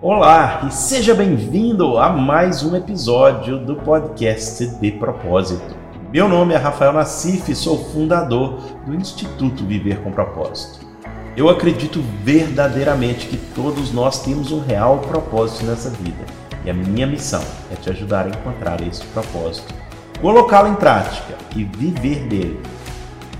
Olá e seja bem-vindo a mais um episódio do podcast De Propósito. Meu nome é Rafael Nassif e sou fundador do Instituto Viver com Propósito. Eu acredito verdadeiramente que todos nós temos um real propósito nessa vida e a minha missão é te ajudar a encontrar esse propósito, colocá-lo em prática e viver dele.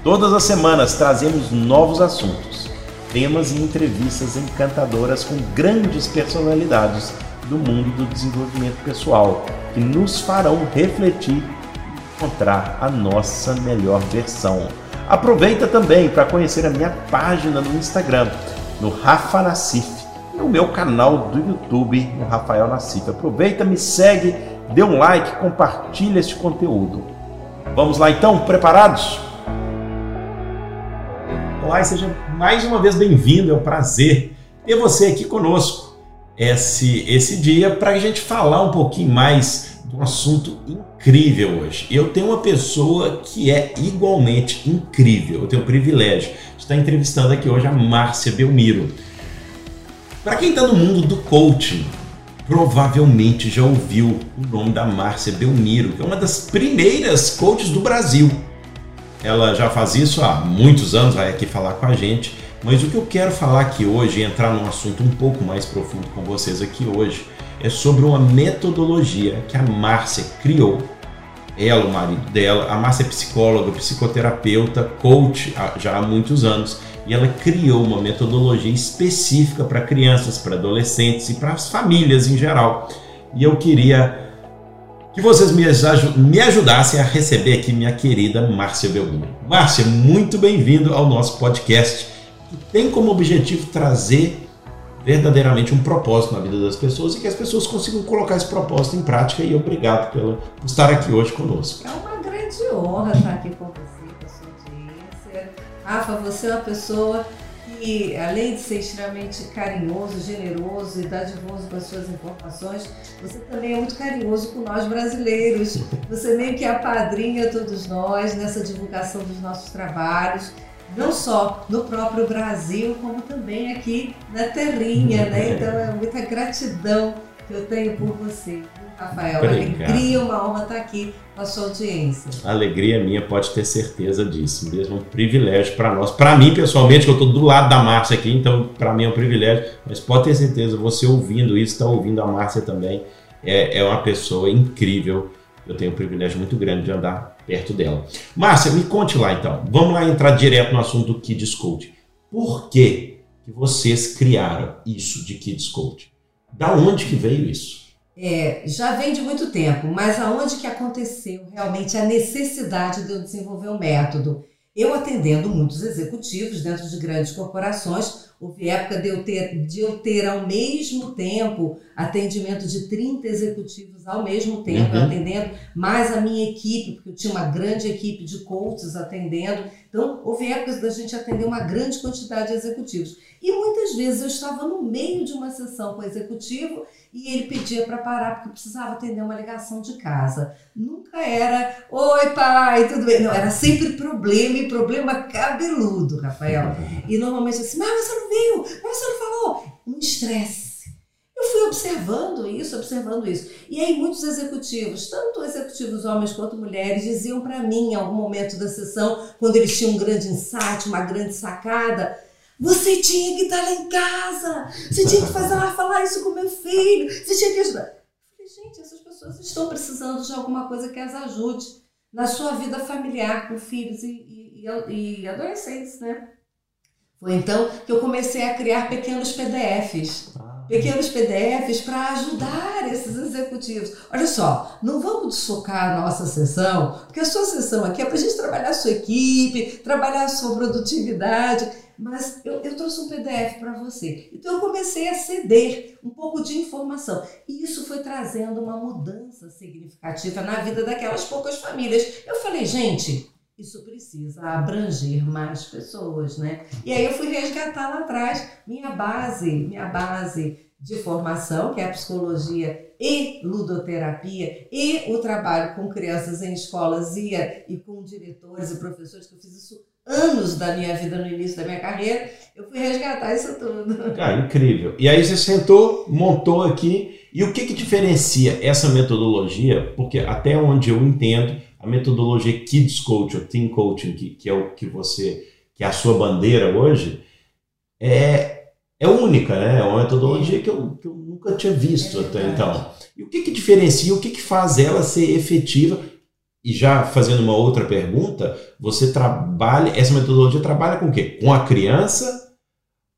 Todas as semanas trazemos novos assuntos temas e entrevistas encantadoras com grandes personalidades do mundo do desenvolvimento pessoal, que nos farão refletir e encontrar a nossa melhor versão. Aproveita também para conhecer a minha página no Instagram, no Rafa Nassif, e o meu canal do YouTube, no Rafael Nassif. Aproveita, me segue, dê um like, compartilha este conteúdo. Vamos lá então, preparados? Olá e seja mais uma vez bem-vindo. É um prazer ter você aqui conosco esse, esse dia para a gente falar um pouquinho mais de um assunto incrível hoje. Eu tenho uma pessoa que é igualmente incrível. Eu tenho o privilégio de estar entrevistando aqui hoje a Márcia Belmiro. Para quem está no mundo do coaching, provavelmente já ouviu o nome da Márcia Belmiro, que é uma das primeiras coaches do Brasil. Ela já faz isso há muitos anos, vai aqui falar com a gente. Mas o que eu quero falar aqui hoje, entrar num assunto um pouco mais profundo com vocês aqui hoje, é sobre uma metodologia que a Márcia criou. Ela, o marido dela, a Márcia é psicóloga, psicoterapeuta, coach já há muitos anos, e ela criou uma metodologia específica para crianças, para adolescentes e para as famílias em geral. E eu queria que vocês me, me ajudassem a receber aqui minha querida Márcia Belmiro. Márcia, muito bem-vindo ao nosso podcast, que tem como objetivo trazer verdadeiramente um propósito na vida das pessoas e que as pessoas consigam colocar esse propósito em prática. E obrigado pela, por estar aqui hoje conosco. É uma grande honra estar aqui com você, com a sua audiência. Rafa, você é uma pessoa que, além de ser extremamente carinhoso, generoso e dadivoso com as suas informações, você também é muito carinhoso com nós brasileiros. Você meio que apadrinha todos nós nessa divulgação dos nossos trabalhos, não só no próprio Brasil, como também aqui na terrinha, né? Então é muita gratidão que eu tenho por você. Rafael, Obrigado. alegria, uma honra estar aqui com a sua audiência. Alegria minha, pode ter certeza disso. Mesmo um privilégio para nós. Para mim, pessoalmente, que eu estou do lado da Márcia aqui, então para mim é um privilégio. Mas pode ter certeza, você ouvindo isso, está ouvindo a Márcia também. É, é uma pessoa incrível. Eu tenho um privilégio muito grande de andar perto dela. Márcia, me conte lá então. Vamos lá entrar direto no assunto do Kids Coach. Por que, que vocês criaram isso de Kids Coach? Da onde que veio isso? É, já vem de muito tempo, mas aonde que aconteceu realmente a necessidade de eu desenvolver um método? Eu atendendo muitos executivos dentro de grandes corporações, houve época de eu ter, de eu ter ao mesmo tempo atendimento de 30 executivos ao mesmo tempo, uhum. atendendo, mais a minha equipe, porque eu tinha uma grande equipe de coaches atendendo. Então, houve épocas da gente atender uma grande quantidade de executivos. E muitas vezes eu estava no meio de uma sessão com o executivo e ele pedia para parar porque precisava atender uma ligação de casa. Nunca era, oi pai, tudo bem? Não, era sempre problema e problema cabeludo, Rafael. E normalmente assim, mas você não mas você não falou. Um estresse. Eu fui observando isso, observando isso. E aí muitos executivos, tanto executivos homens quanto mulheres, diziam para mim em algum momento da sessão, quando eles tinham um grande insight, uma grande sacada, você tinha que estar lá em casa. Você tinha que fazer lá falar isso com meu filho. Você tinha que ajudar. Eu falei, gente, essas pessoas estão precisando de alguma coisa que as ajude na sua vida familiar com filhos e, e, e adolescentes, né? Foi então que eu comecei a criar pequenos PDFs. Pequenos PDFs para ajudar esses executivos. Olha só, não vamos desfocar a nossa sessão, porque a sua sessão aqui é para a gente trabalhar a sua equipe, trabalhar a sua produtividade mas eu, eu trouxe um PDF para você. Então eu comecei a ceder um pouco de informação. E isso foi trazendo uma mudança significativa na vida daquelas poucas famílias. Eu falei, gente, isso precisa abranger mais pessoas, né? E aí eu fui resgatar lá atrás minha base, minha base de formação, que é a psicologia e ludoterapia, e o trabalho com crianças em escolas e, e com diretores e professores, que eu fiz isso anos da minha vida no início da minha carreira, eu fui resgatar isso tudo. Cara, incrível. E aí você sentou, montou aqui. E o que, que diferencia essa metodologia? Porque até onde eu entendo, a metodologia Kids Coach ou Teen Coaching, que, que é o que você, que é a sua bandeira hoje, é, é única, né? É uma metodologia que eu, que eu nunca tinha visto é até então. E o que, que diferencia, o que, que faz ela ser efetiva? E já fazendo uma outra pergunta, você trabalha, essa metodologia trabalha com o quê? Com a criança,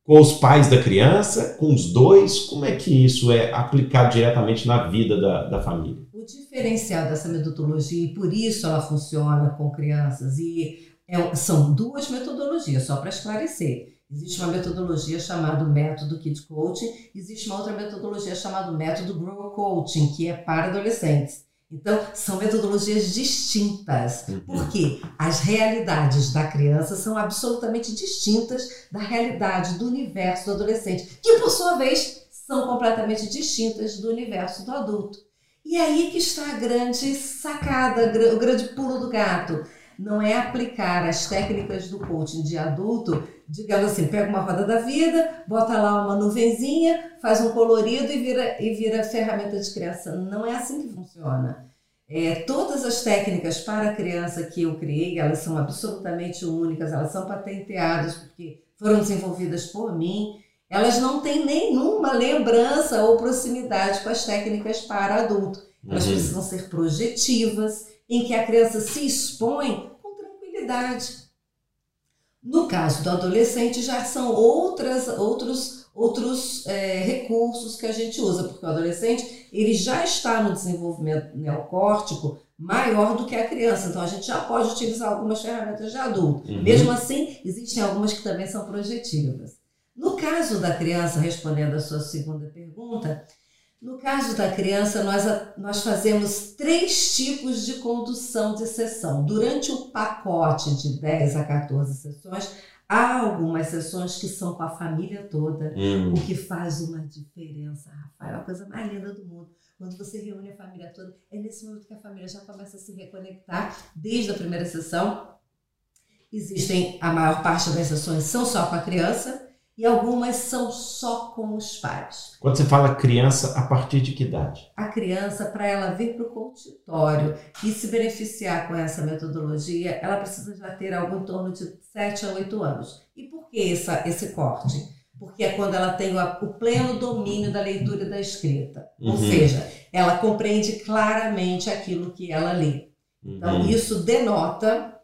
com os pais da criança, com os dois? Como é que isso é aplicado diretamente na vida da, da família? Diferencial dessa metodologia, e por isso ela funciona com crianças, e é, são duas metodologias, só para esclarecer. Existe uma metodologia chamada método Kid Coaching, existe uma outra metodologia chamada método Grow Coaching, que é para adolescentes. Então, são metodologias distintas, uhum. porque as realidades da criança são absolutamente distintas da realidade do universo do adolescente, que por sua vez são completamente distintas do universo do adulto. E aí que está a grande sacada, o grande pulo do gato. Não é aplicar as técnicas do coaching de adulto, digamos assim, pega uma roda da vida, bota lá uma nuvenzinha, faz um colorido e vira, e vira ferramenta de criança. Não é assim que funciona. É, todas as técnicas para criança que eu criei, elas são absolutamente únicas, elas são patenteadas porque foram desenvolvidas por mim elas não têm nenhuma lembrança ou proximidade com as técnicas para adulto. Elas uhum. precisam ser projetivas, em que a criança se expõe com tranquilidade. No caso do adolescente, já são outras, outros, outros é, recursos que a gente usa, porque o adolescente ele já está no desenvolvimento neocórtico maior do que a criança. Então, a gente já pode utilizar algumas ferramentas de adulto. Uhum. Mesmo assim, existem algumas que também são projetivas. No caso da criança, respondendo a sua segunda pergunta, no caso da criança, nós, nós fazemos três tipos de condução de sessão. Durante o pacote de 10 a 14 sessões, há algumas sessões que são com a família toda, hum. o que faz uma diferença, Rafael, é a coisa mais linda do mundo. Quando você reúne a família toda, é nesse momento que a família já começa a se reconectar desde a primeira sessão. Existem, a maior parte das sessões são só com a criança, e algumas são só com os pais. Quando você fala criança, a partir de que idade? A criança, para ela vir para o consultório e se beneficiar com essa metodologia, ela precisa já ter algo em torno de 7 a 8 anos. E por que essa, esse corte? Porque é quando ela tem o, o pleno domínio da leitura e da escrita. Uhum. Ou seja, ela compreende claramente aquilo que ela lê. Então, uhum. isso denota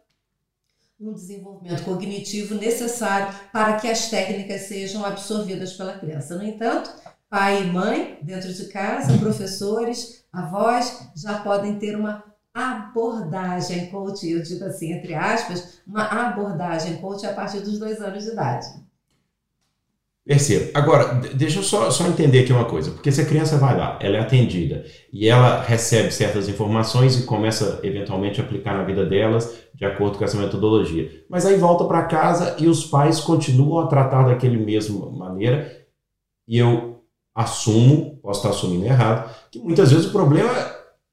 um desenvolvimento cognitivo necessário para que as técnicas sejam absorvidas pela criança. No entanto, pai e mãe, dentro de casa, professores, avós, já podem ter uma abordagem coach, eu digo assim, entre aspas, uma abordagem coach a partir dos dois anos de idade. Percebo. Agora, deixa eu só, só entender aqui uma coisa, porque se a criança vai lá, ela é atendida e ela recebe certas informações e começa eventualmente a aplicar na vida delas de acordo com essa metodologia. Mas aí volta para casa e os pais continuam a tratar daquele mesmo maneira e eu assumo, posso estar assumindo errado, que muitas vezes o problema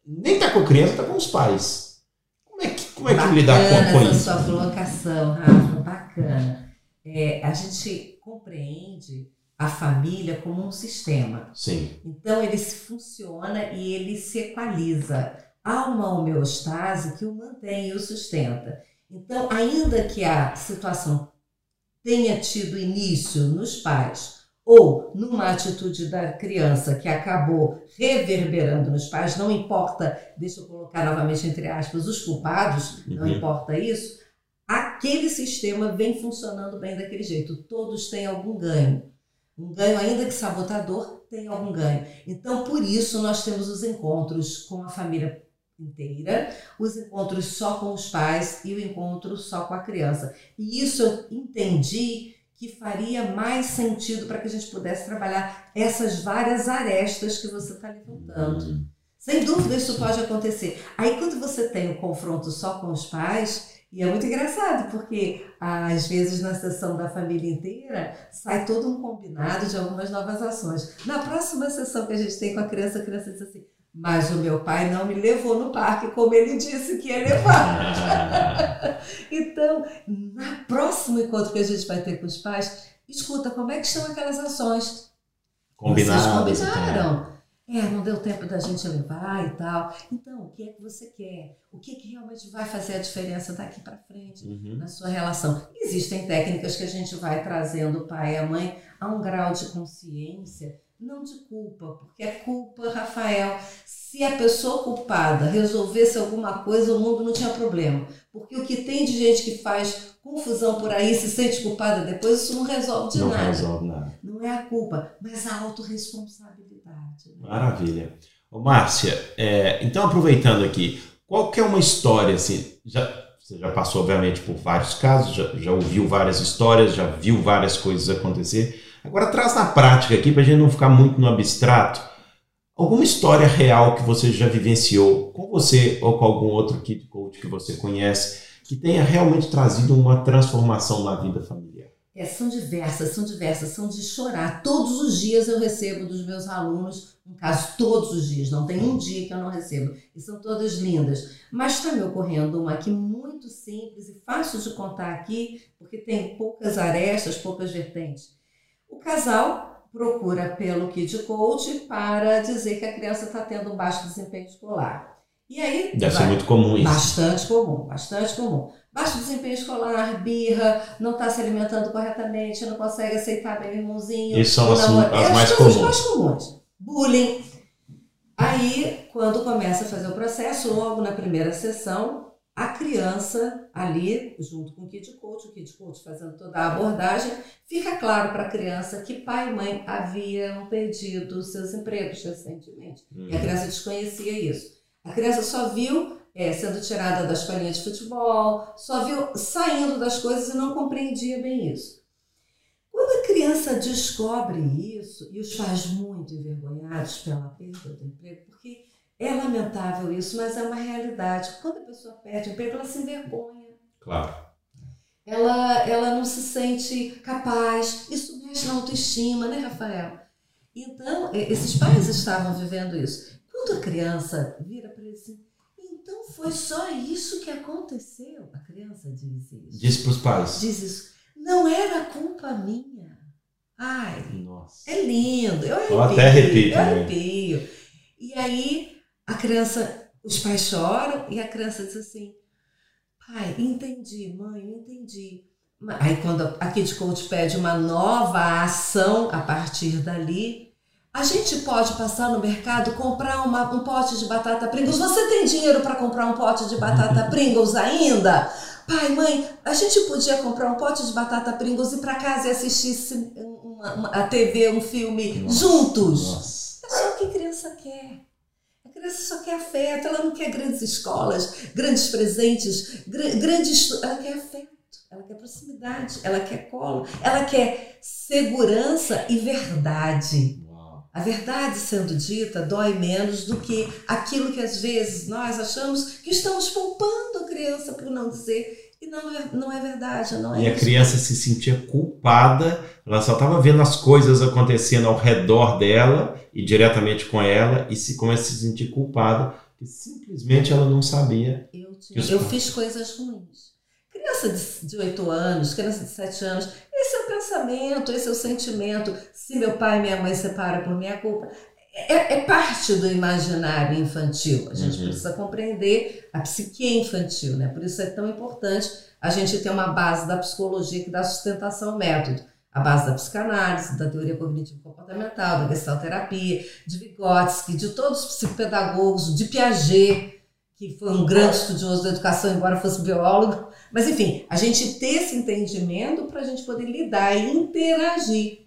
nem está com a criança, está com os pais. Como é que, como é que lidar com, com isso? Bacana sua colocação, Rafa, bacana. É, a gente compreende a família como um sistema. Sim. Então ele funciona e ele se equaliza. Há uma homeostase que o mantém e o sustenta. Então, ainda que a situação tenha tido início nos pais ou numa atitude da criança que acabou reverberando nos pais, não importa, deixa eu colocar novamente entre aspas, os culpados, uhum. não importa isso, aquele sistema vem funcionando bem daquele jeito. Todos têm algum ganho. Um ganho, ainda que sabotador, tem algum ganho. Então, por isso, nós temos os encontros com a família inteira, os encontros só com os pais e o encontro só com a criança. E isso eu entendi que faria mais sentido para que a gente pudesse trabalhar essas várias arestas que você está levantando. Uhum. Sem dúvida, isso pode acontecer. Aí, quando você tem o confronto só com os pais, e é muito engraçado, porque às vezes na sessão da família inteira sai todo um combinado de algumas novas ações. Na próxima sessão que a gente tem com a criança, a criança diz assim: Mas o meu pai não me levou no parque como ele disse que ia levar. então, na próximo encontro que a gente vai ter com os pais, escuta como é que estão aquelas ações. Combinadas. Vocês combinaram. É, não deu tempo da gente levar e tal. Então, o que é que você quer? O que, é que realmente vai fazer a diferença daqui para frente Uhum. na sua relação? Existem técnicas que a gente vai trazendo o pai e a mãe a um grau de consciência, não de culpa, porque é culpa, Rafael. Se a pessoa culpada resolvesse alguma coisa, o mundo não tinha problema. Porque o que tem de gente que faz confusão por aí, se sente culpada depois, isso não resolve de Não nada. resolve nada. Não é a culpa, mas a autorresponsabilidade. Né? Maravilha. Ô, Márcia, é, então aproveitando aqui, qual que é uma história assim? Já, você já passou, obviamente, por vários casos, já, já ouviu várias histórias, já viu várias coisas acontecer. Agora traz na prática aqui para a gente não ficar muito no abstrato. Alguma história real que você já vivenciou com você ou com algum outro kid coach que você conhece que tenha realmente trazido uma transformação na vida familiar? É, são diversas, são diversas, são de chorar. Todos os dias eu recebo dos meus alunos, no caso, todos os dias, não tem um dia que eu não recebo. E são todas lindas. Mas está me ocorrendo uma aqui muito simples e fácil de contar aqui, porque tem poucas arestas, poucas vertentes. O casal procura pelo Kid Coach para dizer que a criança está tendo um baixo desempenho escolar. E aí, Deve ser vai- muito comum isso. Bastante comum, bastante comum. Baixo desempenho escolar, birra, não está se alimentando corretamente, não consegue aceitar bem o irmãozinho. Isso são as- namorado. as Essas mais comuns. mais comuns. Bullying. Aí, quando começa a fazer o processo, logo na primeira sessão, a criança ali, junto com o Kid Coach, o Kid Coach fazendo toda a abordagem, fica claro para a criança que pai e mãe haviam perdido seus empregos recentemente. Hum. E a criança desconhecia isso. A criança só viu é, sendo tirada da escolinha de futebol, só viu saindo das coisas e não compreendia bem isso. Quando a criança descobre isso, e os pais muito envergonhados pela perda do emprego, porque é lamentável isso, mas é uma realidade. Quando a pessoa perde o emprego, ela se envergonha Claro. ela, ela não se sente capaz. Isso mexe na autoestima, né, Rafael? Então, e- esses pais estavam vivendo isso. Quando a criança vira para ele assim, foi só isso que aconteceu. A criança diz isso. Disse para os pais. Diz isso. Não era culpa minha. Ai, Nossa. é lindo. Eu Eu arrepio. até arrepio Eu arrepio. E aí a criança, os pais choram e a criança diz assim: pai, entendi, mãe, entendi. Aí quando a Kid Coach pede uma nova ação a partir dali, a gente pode passar no mercado comprar uma- um pote de batata Pringles. Você tem dinheiro para comprar um pote de batata Pringles ainda? Pai, mãe, a gente podia comprar um pote de batata Pringles e ir para casa e assistir uma- uma- a TV, um filme Nossa. juntos. Nossa. É só o que a criança quer. A criança só quer afeto, ela não quer grandes escolas, grandes presentes, gra- grandes. Ela quer afeto, ela quer proximidade, ela quer colo, ela quer segurança e verdade. A verdade sendo dita dói menos do que aquilo que às vezes nós achamos que estamos poupando a criança por não dizer. E não é, não é verdade, não é E a isso. criança se sentia culpada, ela só estava vendo as coisas acontecendo ao redor dela e diretamente com ela e se começa a se sentir culpada, que simplesmente ela não sabia. Eu, tinha- eu fiz coisas ruins. Criança de, 8 anos, criança de 7 anos, esse é o pensamento, esse é o sentimento. Se meu pai e minha mãe separam por minha culpa, é, é parte do imaginário infantil. A gente Uhum. precisa compreender a psique infantil, né? Por isso é tão importante a gente ter uma base da psicologia que dá sustentação ao método. A base da psicanálise, da teoria cognitivo-comportamental, da gestalterapia, de Vygotsky, de todos os psicopedagogos, de Piaget, que foi um grande estudioso da educação, embora fosse biólogo. Mas, enfim, a gente ter esse entendimento para a gente poder lidar e interagir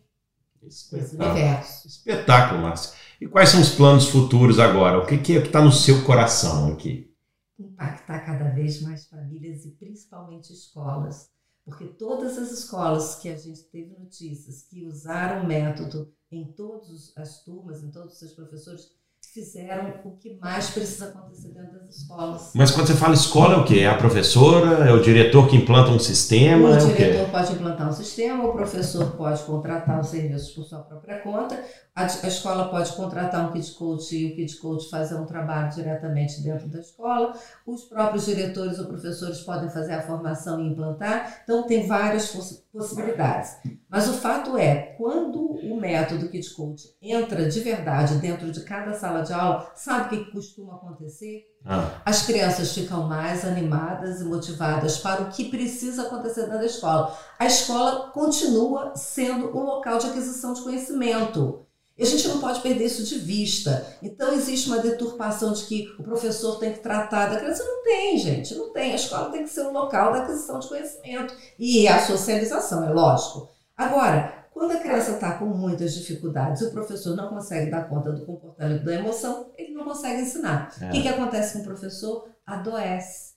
Espetáculo. universo. Espetáculo, Márcia. E quais são os planos futuros agora? O que que está no seu coração aqui? Impactar cada vez mais famílias e principalmente escolas. Porque todas as escolas que a gente teve notícias que usaram o método em todas as turmas, em todos os seus professores, fizeram o que mais precisa acontecer dentro das escolas. Mas quando você fala escola, é o quê? É a professora? É o diretor que implanta um sistema? O é diretor pode implantar um sistema, o professor pode contratar os serviços por sua própria conta, a, a escola pode contratar um kit coach e o kit coach fazer um trabalho diretamente dentro da escola, os próprios diretores ou professores podem fazer a formação e implantar, então tem várias possibilidades. Mas o fato é, quando o método kit coach entra de verdade dentro de cada sala de aula, sabe o que costuma acontecer? Ah. As crianças ficam mais animadas e motivadas para o que precisa acontecer dentro da escola. A escola continua sendo o local de aquisição de conhecimento. E a gente não pode perder isso de vista. Então, existe uma deturpação de que o professor tem que tratar da criança. Não tem, gente, não tem. A escola tem que ser o local da aquisição de conhecimento e a socialização, é lógico. Agora, quando a criança está com muitas dificuldades e o professor não consegue dar conta do comportamento da emoção, ele não consegue ensinar. É. O que, que acontece com o professor? Adoece.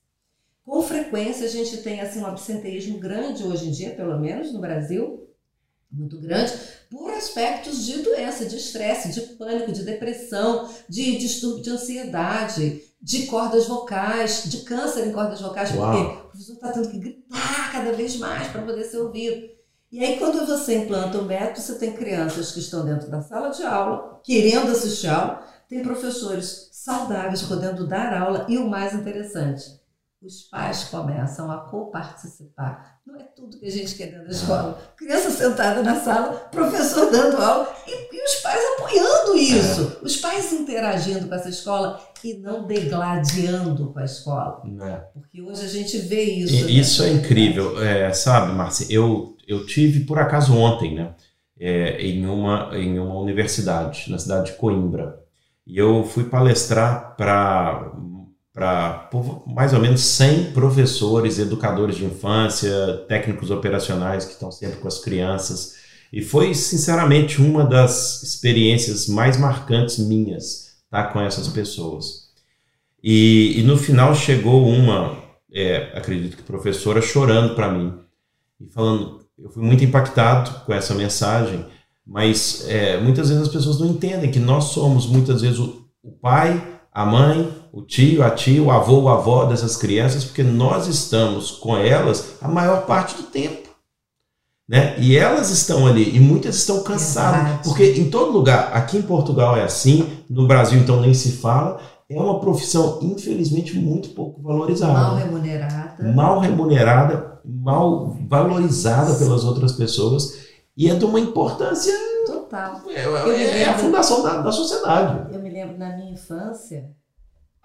Com frequência, a gente tem assim, um absenteísmo grande hoje em dia, pelo menos no Brasil, muito grande, por aspectos de doença, de estresse, de pânico, de depressão, de distúrbio de ansiedade, de cordas vocais, de câncer em cordas vocais, Uau. porque o professor está tendo que gritar cada vez mais para poder ser ouvido. E aí, quando você implanta o método, você tem crianças que estão dentro da sala de aula, querendo assistir aula, tem professores saudáveis podendo dar aula, e o mais interessante, os pais começam a coparticipar. Não é tudo que a gente quer dentro da escola. Criança sentada na sala, professor dando aula e, e os pais apoiando isso. É. Os pais interagindo com essa escola e não degladiando com a escola. É. Porque hoje a gente vê isso. E, né? Isso é incrível. É, sabe, Márcia, eu, eu tive por acaso ontem, né? É, em, uma, em uma universidade, na cidade de Coimbra. E eu fui palestrar para para mais ou menos 100 professores, educadores de infância, técnicos operacionais que estão sempre com as crianças. E foi, sinceramente, uma das experiências mais marcantes minhas estar tá, com essas pessoas. E, e no final chegou uma, é, acredito que professora, chorando para mim e falando: eu fui muito impactado com essa mensagem, mas é, muitas vezes as pessoas não entendem que nós somos muitas vezes o, o pai, a mãe, o tio, a tia, o avô, a avó dessas crianças, porque nós estamos com elas a maior parte do tempo. Né? E elas estão ali, e muitas estão cansadas, Verdade. porque em todo lugar, aqui em Portugal é assim, no Brasil então nem se fala, é uma profissão infelizmente muito pouco valorizada. Mal remunerada. Mal remunerada, mal valorizada pelas outras pessoas, e é de uma importância total. É, é, é a fundação da, da sociedade. Eu me lembro na minha infância,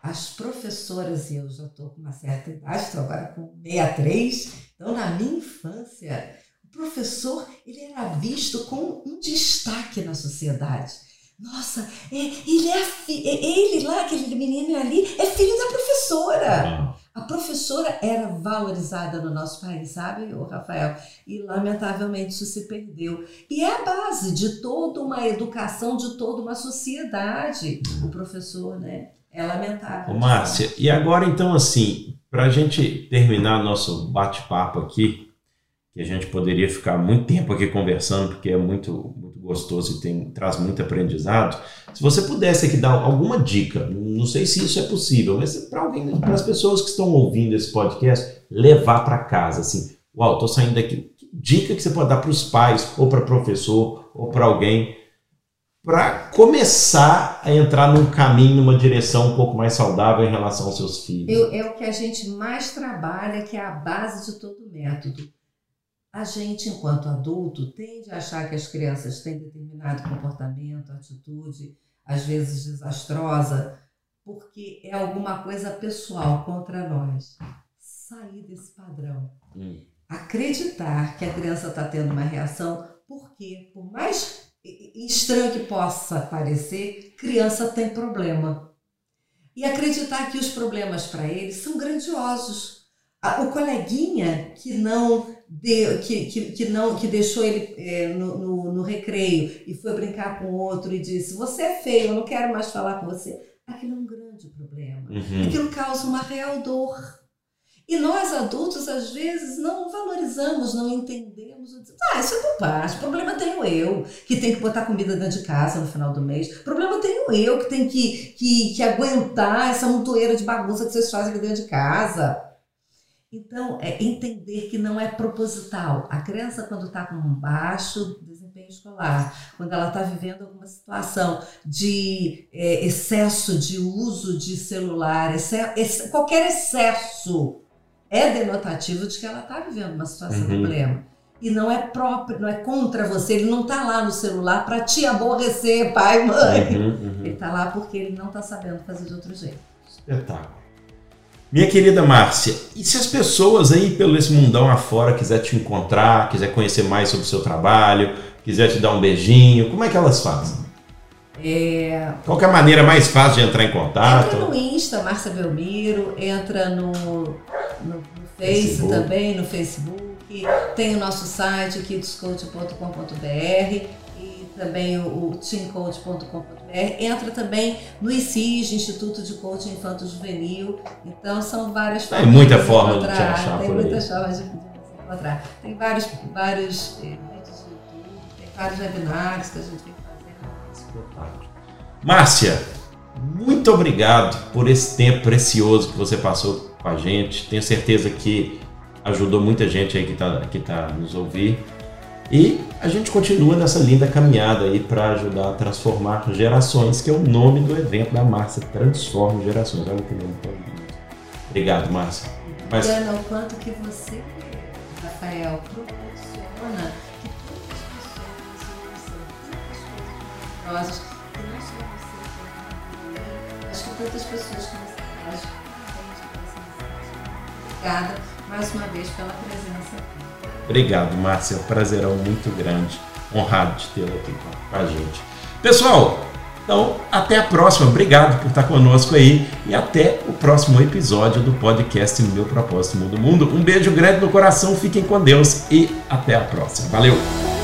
as professoras, e eu já estou com uma certa idade, estou agora com 63, então na minha infância, o professor ele era visto com um destaque na sociedade. Nossa, é, ele é, é ele lá, aquele menino ali, é filho da professora. A professora era valorizada no nosso país, sabe, o Rafael? E lamentavelmente isso se perdeu. E é a base de toda uma educação, de toda uma sociedade. O professor, né? É lamentável. Ô, Márcia, e agora então assim, para a gente terminar nosso bate-papo aqui, que a gente poderia ficar muito tempo aqui conversando, porque é muito, muito gostoso e tem, traz muito aprendizado. Se você pudesse aqui dar alguma dica, não sei se isso é possível, mas para as pessoas que estão ouvindo esse podcast, levar para casa, assim, uau, estou saindo daqui. Dica que você pode dar para os pais, ou para professor, ou para alguém para começar a entrar num caminho, numa direção um pouco mais saudável em relação aos seus filhos? Eu, é o que a gente mais trabalha, que é a base de todo o método. A gente, enquanto adulto, tende a achar que as crianças têm determinado comportamento, atitude, às vezes desastrosa, porque é alguma coisa pessoal contra nós. Sair desse padrão. Hum. Acreditar que a criança está tendo uma reação, porque, por mais estranho que possa parecer, criança tem problema. E acreditar que os problemas para eles são grandiosos. O coleguinha que não deu, que, que, que não que deixou ele é, no, no, no, recreio e foi brincar com outro e disse: Você é feio, eu não quero mais falar com você. Aquilo é um grande problema. Uhum. Aquilo causa uma real dor. E nós adultos, às vezes, não valorizamos, não entendemos. Ah, isso é bobagem. Problema tenho eu, que tenho que botar comida dentro de casa no final do mês. Problema tenho eu, que tenho que, que, que aguentar essa montoeira de bagunça que vocês fazem aqui dentro de casa. Então, é entender que não é proposital. A criança, quando está com um baixo desempenho escolar, quando ela está vivendo alguma situação de é, excesso de uso de celular, qualquer excesso é denotativo de que ela está vivendo uma situação uhum. de problema. E não é próprio, não é contra você, ele não está lá no celular para te aborrecer, pai, mãe. Uhum, uhum. Ele está lá porque ele não está sabendo fazer de outro jeito. Espetáculo. Minha querida Márcia, e se as pessoas aí pelo esse mundão afora quiser te encontrar, quiser conhecer mais sobre o seu trabalho, quiser te dar um beijinho, como é que elas fazem? É... Qual é a maneira mais fácil de entrar em contato? Entra no Insta, Márcia Belmiro, entra no, no, no Face Facebook. também, no Facebook, tem o nosso site, kidscoach.com.br também o, teamcoach.com.br, entra também no ICIS, Instituto de Coaching Infanto Juvenil. Então são várias formas. Tem muita forma de te achar. Tem muitas formas de, de encontrar. Tem vários, vários eh, vídeos YouTube, tem vários webinários que a gente vem fazendo. Márcia, muito obrigado por esse tempo precioso que você passou com a gente. Tenho certeza que ajudou muita gente aí que está que tá nos ouvindo. E a gente continua nessa linda caminhada aí para ajudar a transformar gerações, que é o nome do evento da Márcia, Transforma Gerações. Olha que nome Obrigado, Márcia. Mas... o quanto que você, Rafael, proporciona coisas que não só você, acho que tantas pessoas que faz, Obrigada mais uma vez pela presença. Obrigado, Márcia. É prazerão muito grande. Honrado de tê-la aqui com a gente. Pessoal, então até a próxima. Obrigado por estar conosco aí e até o próximo episódio do podcast Meu Propósito Mundo Mundo. Um beijo grande no coração, fiquem com Deus e até a próxima. Valeu!